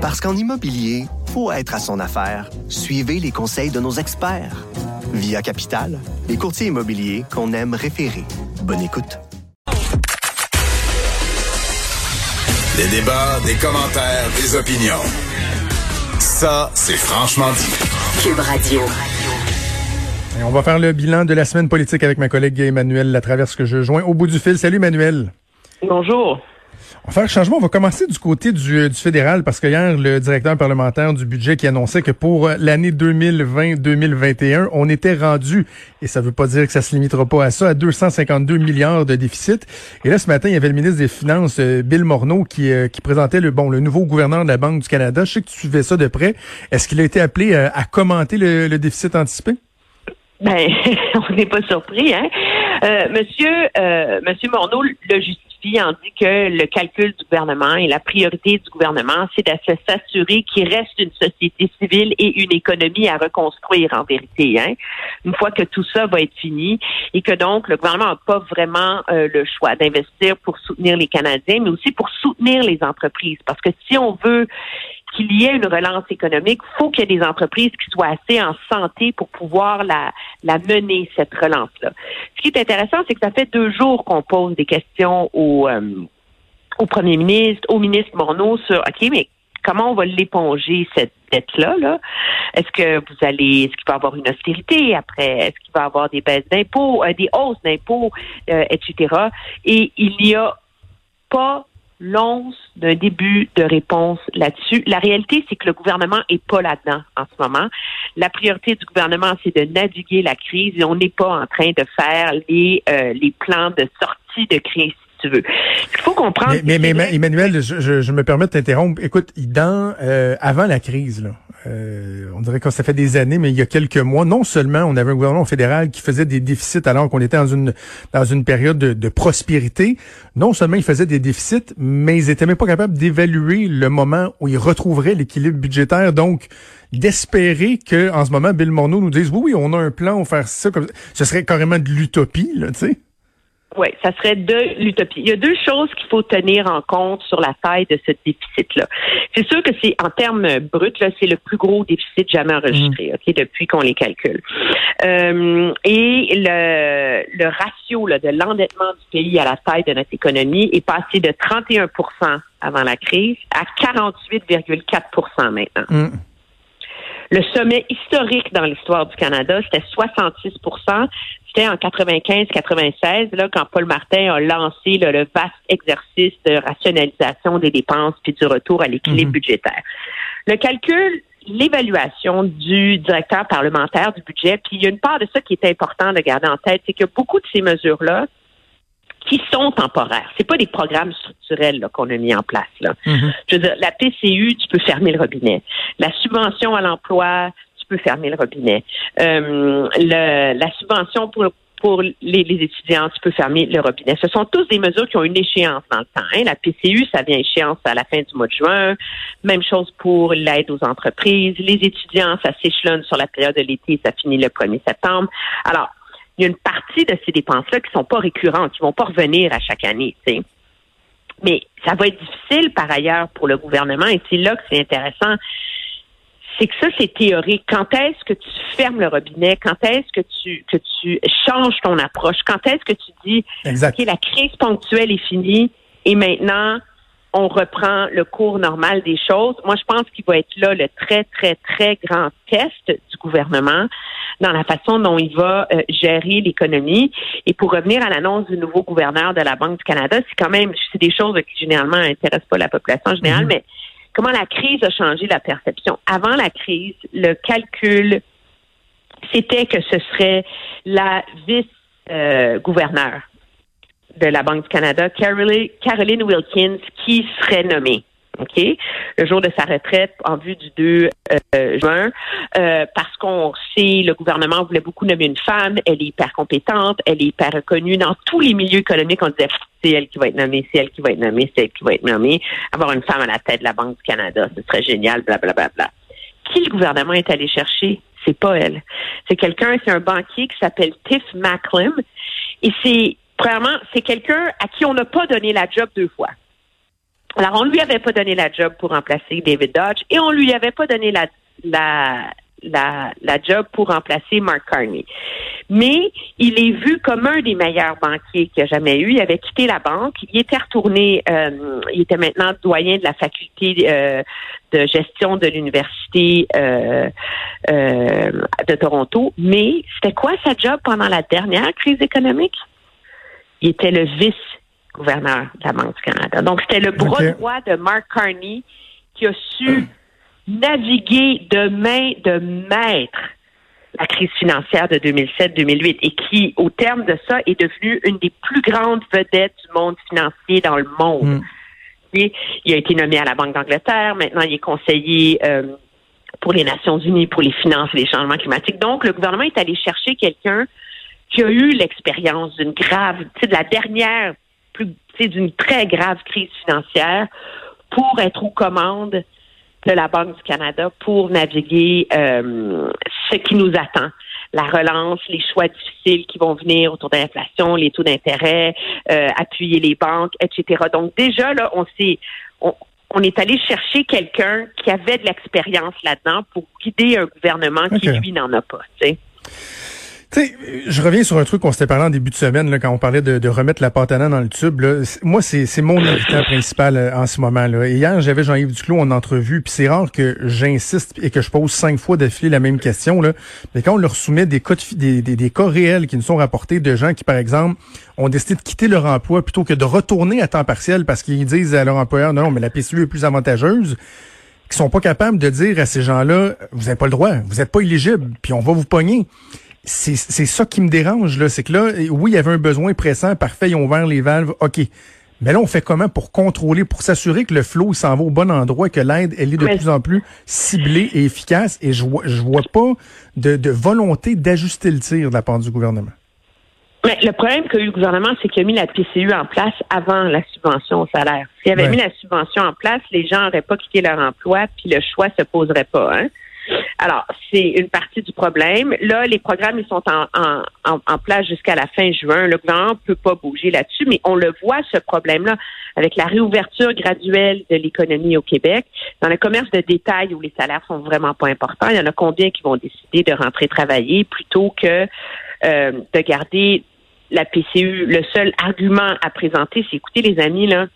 Parce qu'en immobilier, faut être à son affaire. Suivez les conseils de nos experts. Via Capital, les courtiers immobiliers qu'on aime référer. Bonne écoute. Des débats, des commentaires, des opinions. Ça, c'est franchement dit. Cube Radio. Et on va faire le bilan de la semaine politique avec ma collègue Emmanuel Latraverse que je joins au bout du fil. Salut Emmanuel. Bonjour. Va faire le changement. On va commencer du côté du, du fédéral parce que hier, le directeur parlementaire du budget qui annonçait que pour l'année 2020-2021, on était rendu, et ça veut pas dire que ça se limitera pas à ça, à 252 milliards de déficit. Et là, ce matin, il y avait le ministre des Finances, euh, Bill Morneau, qui, euh, qui présentait le, bon, le nouveau gouverneur de la Banque du Canada. Je sais que tu suivais ça de près. Est-ce qu'il a été appelé euh, à commenter le, le déficit anticipé? Ben, on n'est pas surpris, hein. Euh, monsieur, euh, monsieur Morneau le en dit que le calcul du gouvernement et la priorité du gouvernement, c'est de s'assurer qu'il reste une société civile et une économie à reconstruire en vérité, hein. Une fois que tout ça va être fini et que donc le gouvernement n'a pas vraiment euh, le choix d'investir pour soutenir les Canadiens, mais aussi pour soutenir les entreprises, parce que si on veut qu'il y ait une relance économique, faut qu'il y ait des entreprises qui soient assez en santé pour pouvoir la, la mener, cette relance-là. Ce qui est intéressant, c'est que ça fait deux jours qu'on pose des questions au, euh, au premier ministre, au ministre Morneau sur, OK, mais comment on va l'éponger, cette dette-là? Là? Est-ce que vous allez, est-ce qu'il va y avoir une austérité après? Est-ce qu'il va y avoir des baisses d'impôts, euh, des hausses d'impôts, euh, etc.? Et il n'y a pas l'once d'un début de réponse là-dessus. La réalité, c'est que le gouvernement est pas là-dedans en ce moment. La priorité du gouvernement, c'est de naviguer la crise et on n'est pas en train de faire les, euh, les plans de sortie de crise tu veux. Il faut comprendre. Mais, mais, mais Emmanuel, je, je, me permets de t'interrompre. Écoute, dans euh, avant la crise, là, euh, on dirait que ça fait des années, mais il y a quelques mois, non seulement on avait un gouvernement fédéral qui faisait des déficits alors qu'on était dans une dans une période de, prospérité, non seulement ils faisaient des déficits, mais ils étaient même pas capables d'évaluer le moment où ils retrouveraient l'équilibre budgétaire. Donc, d'espérer que en ce moment, Bill Morneau nous dise oui, oui, on a un plan, on va faire ça comme ce serait carrément de l'utopie, là, tu sais. Oui, ça serait de l'utopie. Il y a deux choses qu'il faut tenir en compte sur la taille de ce déficit-là. C'est sûr que c'est en termes bruts, là, c'est le plus gros déficit jamais enregistré, mm. ok, depuis qu'on les calcule. Euh, et le, le ratio là, de l'endettement du pays à la taille de notre économie est passé de 31% avant la crise à 48,4% maintenant. Mm. Le sommet historique dans l'histoire du Canada, c'était 66% C'était en 95-96, là, quand Paul Martin a lancé le vaste exercice de rationalisation des dépenses puis du retour à l'équilibre mhm. budgétaire. Le calcul l'évaluation du directeur parlementaire du budget. Puis il y a une part de ça qui est important de garder en tête, c'est que beaucoup de ces mesures-là, qui sont temporaires. C'est pas des programmes structurels qu'on a mis en place. Là. Mm-hmm. Je veux dire, la PCU, tu peux fermer le robinet. La subvention à l'emploi, tu peux fermer le robinet. Euh, le, la subvention pour pour les, les, étudiants, tu peux fermer le robinet. Ce sont tous des mesures qui ont une échéance dans le temps. Hein. La PCU, ça vient échéance à la fin du mois de juin. Même chose pour l'aide aux entreprises. Les étudiants, ça s'échelonne sur la période de l'été, ça finit le 1er septembre. Alors, il y a une partie de ces dépenses-là qui sont pas récurrentes, qui vont pas revenir à chaque année. Mais ça va être difficile par ailleurs pour le gouvernement et c'est là que c'est intéressant. C'est que ça, c'est théorique. Quand est-ce que tu fermes le robinet? Quand est-ce que tu que tu changes ton approche? Quand est-ce que tu dis exact. OK, la crise ponctuelle est finie et maintenant on reprend le cours normal des choses. Moi, je pense qu'il va être là le très, très, très grand test du gouvernement dans la façon dont il va euh, gérer l'économie. Et pour revenir à l'annonce du nouveau gouverneur de la Banque du Canada, c'est quand même, c'est des choses qui généralement intéressent pas la population générale, mhm. mais comment la crise a changé la perception. Avant la crise, le calcul, c'était que ce serait la vice-gouverneur euh, de la Banque du Canada, Caroline Wilkins, qui serait nommée. OK? Le jour de sa retraite en vue du 2 euh, juin, euh, parce qu'on sait, le gouvernement voulait beaucoup nommer une femme, elle est hyper compétente, elle est hyper reconnue dans tous les milieux économiques. On disait, c'est elle qui va être nommée, c'est elle qui va être nommée, c'est elle qui va être nommée. Avoir une femme à la tête de la Banque du Canada, ce serait génial, blablabla. Bla, bla, bla. Qui le gouvernement est allé chercher? C'est pas elle. C'est quelqu'un, c'est un banquier qui s'appelle Tiff Macklem. Et c'est Premièrement, c'est quelqu'un à qui on n'a pas donné la job deux fois. Alors, on lui avait pas donné la job pour remplacer David Dodge et on lui avait pas donné la, la, la, la job pour remplacer Mark Carney. Mais il est vu comme un des meilleurs banquiers qu'il a jamais eu. Il avait quitté la banque. Il était retourné, euh, il était maintenant doyen de la faculté euh, de gestion de l'Université euh, de Toronto. Mais c'était quoi sa job pendant la dernière crise économique? Il était le vice-gouverneur de la Banque du Canada. Donc, c'était le bras droit de Mark Carney qui a su naviguer de main de maître la crise financière de 2007-2008 et qui, au terme de ça, est devenue une des plus grandes vedettes du monde financier dans le monde. Mm. Il a été nommé à la Banque d'Angleterre, maintenant il est conseiller euh, pour les Nations Unies, pour les finances et les changements climatiques. Donc, le gouvernement est allé chercher quelqu'un qui a eu l'expérience d'une grave, de la dernière, plus, d'une très grave crise financière pour être aux commandes de la Banque du Canada pour naviguer euh, ce qui nous attend. La relance, les choix difficiles qui vont venir autour de l'inflation, les taux d'intérêt, euh, appuyer les banques, etc. Donc déjà, là, on s'est on, est allé chercher quelqu'un qui avait de l'expérience là-dedans pour guider un gouvernement qui, lui, n'en a pas. Tu sais. Je reviens sur un truc qu'on s'était parlé en début de semaine, là, quand on parlait de, remettre la pâte à dans le tube. Moi, c'est, mon irritant principal euh, en ce moment. Là. hier, j'avais Jean-Yves Duclos en entrevue, puis c'est rare que j'insiste et que je pose cinq fois d'affilée la même question. Mais quand on leur soumet des cas, des, des, cas réels qui nous sont rapportés de gens qui, par exemple, ont décidé de quitter leur emploi plutôt que de retourner à temps partiel parce qu'ils disent à leur employeur, non, mais la PCU est plus avantageuse, qui sont pas capables de dire à ces gens-là, vous n'avez pas le droit, vous n'êtes pas éligible, puis on va vous pogner c'est ça qui me dérange, là. C'est que là, oui, il y avait un besoin pressant, parfait, ils ont ouvert les valves, OK. Mais là, on fait comment pour contrôler, pour s'assurer que le flot s'en va au bon endroit, que l'aide, elle est de plus en plus ciblée et efficace? Et je vois, je vois pas de, de volonté d'ajuster le tir de la part du gouvernement. Mais le problème qu'a eu le gouvernement, c'est qu'il a mis la PCU en place avant la subvention au salaire. S'il avait mis la subvention en place, les gens n'auraient pas quitté leur emploi, puis le choix se poserait pas. Hein? Alors, c'est une partie du problème. Là, les programmes, ils sont en, en, en, place jusqu'à la fin juin. Le gouvernement ne peut pas bouger là-dessus, mais on le voit, ce problème-là, avec la réouverture graduelle de l'économie au Québec. Dans le commerce de détail où les salaires sont vraiment pas importants, il y en a combien qui vont décider de rentrer travailler plutôt que euh, de garder la PCU. Le seul argument à présenter, c'est écoutez, les amis, là,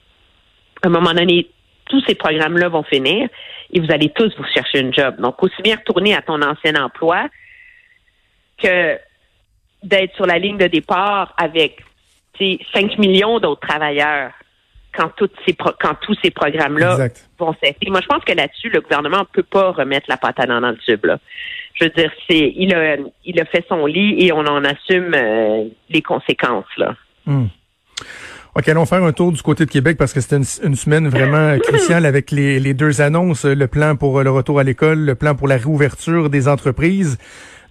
à un moment donné, tous ces programmes-là vont finir et vous allez tous vous chercher une job. Donc, aussi bien retourner à ton ancien emploi que d'être sur la ligne de départ avec 5 millions d'autres travailleurs quand, toutes ces quand tous ces programmes-là vont cesser. Moi, je pense que là-dessus, le gouvernement ne peut pas remettre la patate dans le tube. Là. Je veux dire, c'est il a, il a fait son lit et on en assume euh, les conséquences. Là. Hmm. OK, allons faire un tour du côté de Québec parce que c'était une, semaine vraiment cruciale avec les, les, deux annonces, le plan pour le retour à l'école, le plan pour la réouverture des entreprises.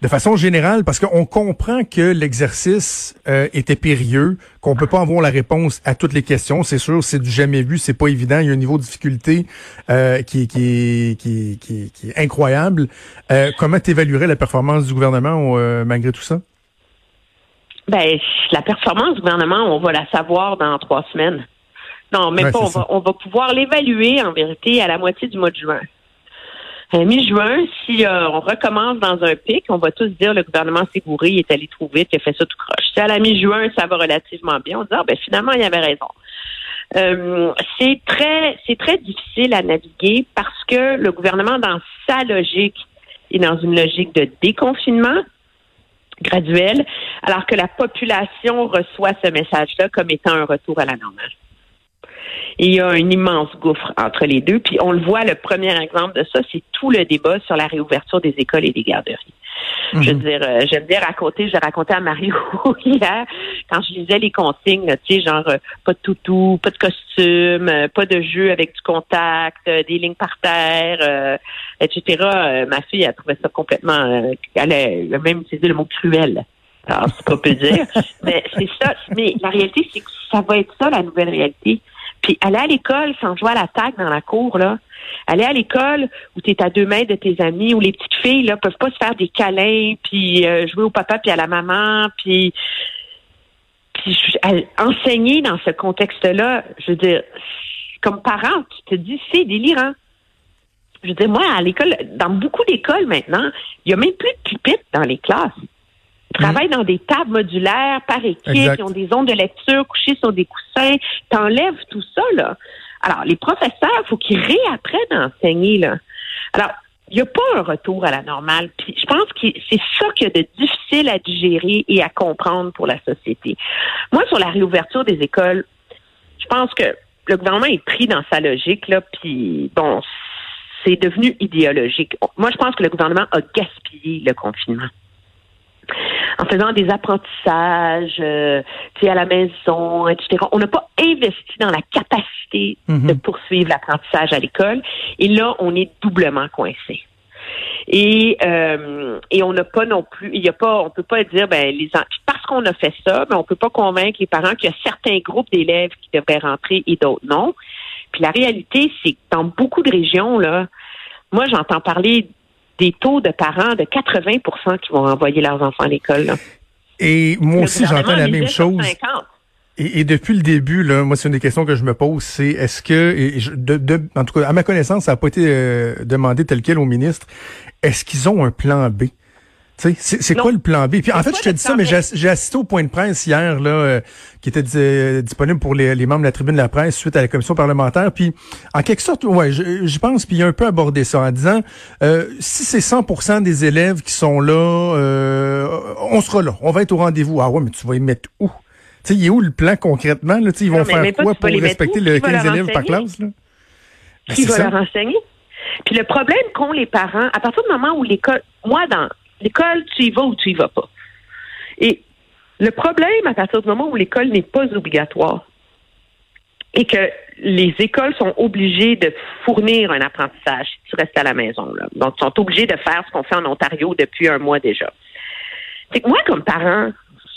De façon générale, parce qu'on comprend que l'exercice euh, était périlleux, qu'on peut pas avoir la réponse à toutes les questions. C'est sûr, c'est du jamais vu, c'est pas évident. Il y a un niveau de difficulté euh, qui, qui, qui, qui, est incroyable. Euh, comment tu évaluerais la performance du gouvernement euh, malgré tout ça? Ben, la performance du gouvernement, on va la savoir dans trois semaines. Non, mais pas, on va, on va pouvoir l'évaluer en vérité à la moitié du mois de juin. À mi-juin, si euh, on recommence dans un pic, on va tous dire le gouvernement s'est bourré, il est allé trop vite, il a fait ça tout croche. Si à la mi-juin, ça va relativement bien, on dit ah, ben finalement, il avait raison. Euh, c'est très c'est très difficile à naviguer parce que le gouvernement, dans sa logique, est dans une logique de déconfinement, graduelle, alors que la population reçoit ce message-là comme étant un retour à la normale. il y a un immense gouffre entre les deux. Puis on le voit, le premier exemple de ça, c'est tout le débat sur la réouverture des écoles et des garderies. Je veux mhm. dire, euh, j'aime bien raconter, je racontais à Mario hier, quand je lisais les consignes, tu sais, genre euh, pas de toutou, pas de costume, euh, pas de jeu avec du contact, des lignes par terre, etc. ma fille a trouvé ça complètement, elle a même utilisé le mot cruel. Alors, c'est pas peu dire. mais c'est ça. Mais la réalité, c'est que ça va être ça, la nouvelle réalité. Puis aller à l'école sans jouer à la tag dans la cour, là. Aller à l'école où tu es à deux mètres de tes amis, où les petites filles là peuvent pas se faire des câlins, puis euh, jouer au papa puis à la maman, puis, puis enseigner dans ce contexte-là, je veux dire, comme parent, tu te dis, c'est délirant. Je veux dire, moi, à l'école, dans beaucoup d'écoles maintenant, il y a même plus de pupitres dans les classes. Ils travaillent dans des tables modulaires par équipe, Exact. ils ont des ondes de lecture couchées sur des coussins. T'enlèves tout ça, là. Alors, les professeurs, faut qu'ils réapprennent à enseigner, là. Alors, il n'y a pas un retour à la normale. Puis je pense que c'est ça qu'il y a de difficile à digérer et à comprendre pour la société. Moi, sur la réouverture des écoles, je pense que le gouvernement est pris dans sa logique, là, puis bon, c'est devenu idéologique. Moi, je pense que le gouvernement a gaspillé le confinement en faisant des apprentissages, euh, tu sais, à la maison, etc. On n'a pas investi dans la capacité Mhm. de poursuivre l'apprentissage à l'école. Et là, on est doublement coincé. Et, euh, et on n'a pas non plus, il y a pas, on peut pas dire, ben les parce qu'on a fait ça, mais on peut pas convaincre les parents qu'il y a certains groupes d'élèves qui devraient rentrer et d'autres non. Puis la réalité, c'est que dans beaucoup de régions là, moi j'entends parler des taux de parents de 80 qui vont envoyer leurs enfants à l'école. là. Et moi aussi, j'entends la même chose. 50. Et, et depuis le début, là, moi, c'est une des questions que je me pose, c'est est-ce que, et je- de, de- en tout cas, à ma connaissance, ça n'a pas été euh, demandé tel quel au ministre, est-ce qu'ils ont un plan B? C'est quoi le plan B? Puis en fait, je te dis ça, mais j'ai ass- j'ai assisté au point de presse hier, là, euh, qui était di- disponible pour les, les membres de la tribune de la presse suite à la commission parlementaire. Puis, en quelque sorte, ouais, je, je pense, puis il a un peu abordé ça en disant, euh, si c'est 100% des élèves qui sont là, euh, on sera là, on va être au rendez-vous. Ah ouais, mais tu vas y mettre où? Tu sais, il est où le plan concrètement? Là? Ils vont Non, mais faire quoi pour respecter le Qui va 15 leur élèves par classe? Là? Ben, qui c'est va ça. leur enseigner? Puis le problème qu'ont les parents, à partir du moment où l'école, moi, dans l'école, tu y vas ou tu y vas pas. Et le problème, à partir du moment où l'école n'est pas obligatoire et que les écoles sont obligées de fournir un apprentissage si tu restes à la maison. Là. Donc, sont obligés de faire ce qu'on fait en Ontario depuis un mois déjà. C'est que moi, comme parent,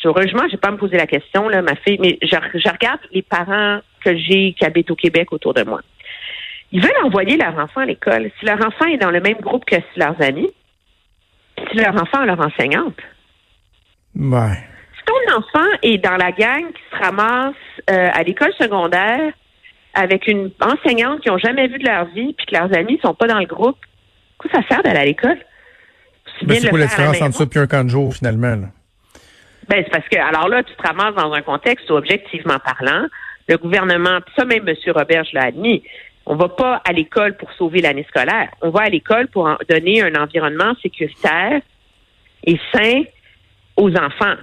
heureusement, je vais pas à me poser la question, là, ma fille, mais je, regarde les parents que j'ai qui habitent au Québec autour de moi. Ils veulent envoyer leur enfant à l'école. Si leur enfant est dans le même groupe que leurs amis, leur enfant leur enseignante. Ouais. Si ton enfant est dans la gang qui se ramasse euh, à l'école secondaire avec une enseignante qu'ils n'ont jamais vue de leur vie, puis que leurs amis sont pas dans le groupe, quoi ça sert d'aller à l'école? Ben, bien c'est quoi la différence entre ça et un camp de jour, finalement? Là? Ben, c'est parce que, alors là, tu te ramasses dans un contexte où, objectivement parlant, le gouvernement, puis ça même M. Roberge l'a admis, on va pas à l'école pour sauver l'année scolaire. On va à l'école pour en- donner un environnement sécuritaire et sain aux enfants.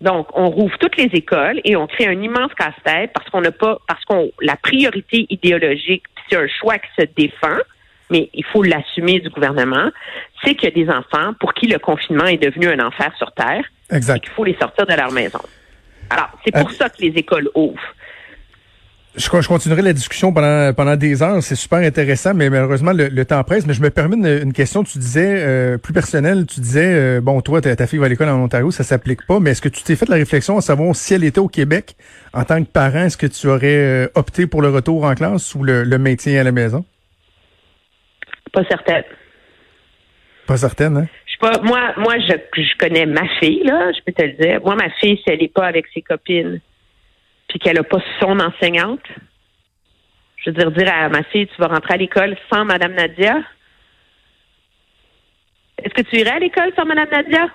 Donc, on rouvre toutes les écoles et on crée un immense casse-tête parce qu'on n'a pas, parce qu'on, la priorité idéologique, c'est un choix qui se défend, mais il faut l'assumer du gouvernement, c'est qu'il y a des enfants pour qui le confinement est devenu un enfer sur Terre et Exact. qu'il faut les sortir de leur maison. Alors, c'est pour Euh, ça que les écoles ouvrent. Je, je continuerai la discussion pendant, pendant des heures. C'est super intéressant, mais malheureusement, le, le temps presse. Mais je me permets une, une question. Tu disais, euh, plus personnelle, tu disais, euh, bon, toi, ta, ta fille va à l'école en Ontario, ça s'applique pas. Mais est-ce que tu t'es fait la réflexion à savoir si elle était au Québec, en tant que parent, est-ce que tu aurais euh, opté pour le retour en classe ou le, le maintien à la maison? Pas certaine. Pas certaine, hein? Je pas, moi, moi, je, je connais ma fille, là, je peux te le dire. Moi, ma fille, si elle n'est pas avec ses copines, puis qu'elle n'a pas son enseignante, je veux dire, dire à ma fille, tu vas rentrer à l'école sans Madame Nadia. Est-ce que tu irais à l'école sans Madame Nadia?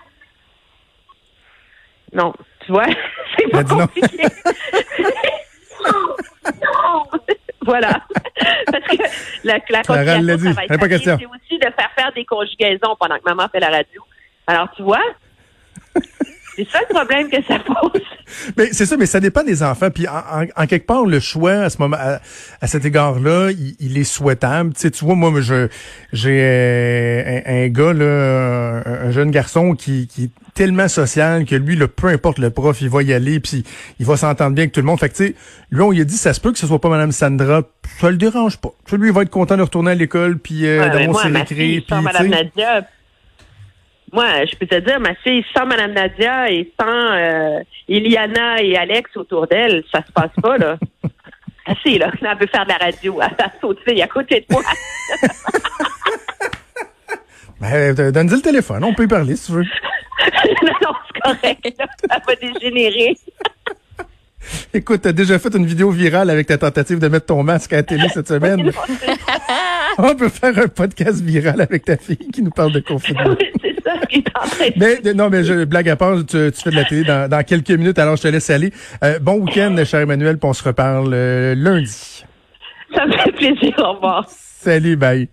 Non. Tu vois? C'est pas dit non. compliqué. non. Voilà. Parce que la, la ça va être. C'est aussi de faire faire des conjugaisons pendant que maman fait la radio. Alors, tu vois? C'est ça le problème que ça pose. Mais c'est ça, mais ça dépend des enfants. Puis en, en- en quelque part, le choix à ce moment, à, à cet égard-là, il, il est souhaitable. Tu sais, tu vois, moi, je j'ai euh, un, un gars là, un, un jeune garçon qui, qui est tellement social que lui, là, peu importe le prof, il va y aller, puis il va s'entendre bien avec tout le monde. Fait que tu sais, lui, on lui a dit, ça se peut que ce soit pas Madame Sandra, ça le dérange pas. Lui, il va être content de retourner à l'école, puis euh, Ouais, d'avoir ses tu Madame. Nadia, moi, je peux te dire, ma fille, sans Madame Nadia et sans euh, Eliana et Alex autour d'elle, ça se passe pas, là. Assez, là. Elle veut faire de la radio. Elle a sauté à côté de moi. Ben, euh, donne-lui le téléphone, on peut y parler si tu veux. non, non, c'est correct. là. Elle va dégénérer. Écoute, t'as déjà fait une vidéo virale avec ta tentative de mettre ton masque à la télé cette semaine? On peut faire un podcast viral avec ta fille qui nous parle de confinement. C'est ça qui est en train de... Mais non, mais je blague à part, tu, tu fais de la télé dans, dans, quelques minutes, alors je te laisse aller. Euh, bon week-end, cher Emmanuel, puis on se reparle euh, lundi. Ça me fait plaisir. Au revoir. Salut, bye.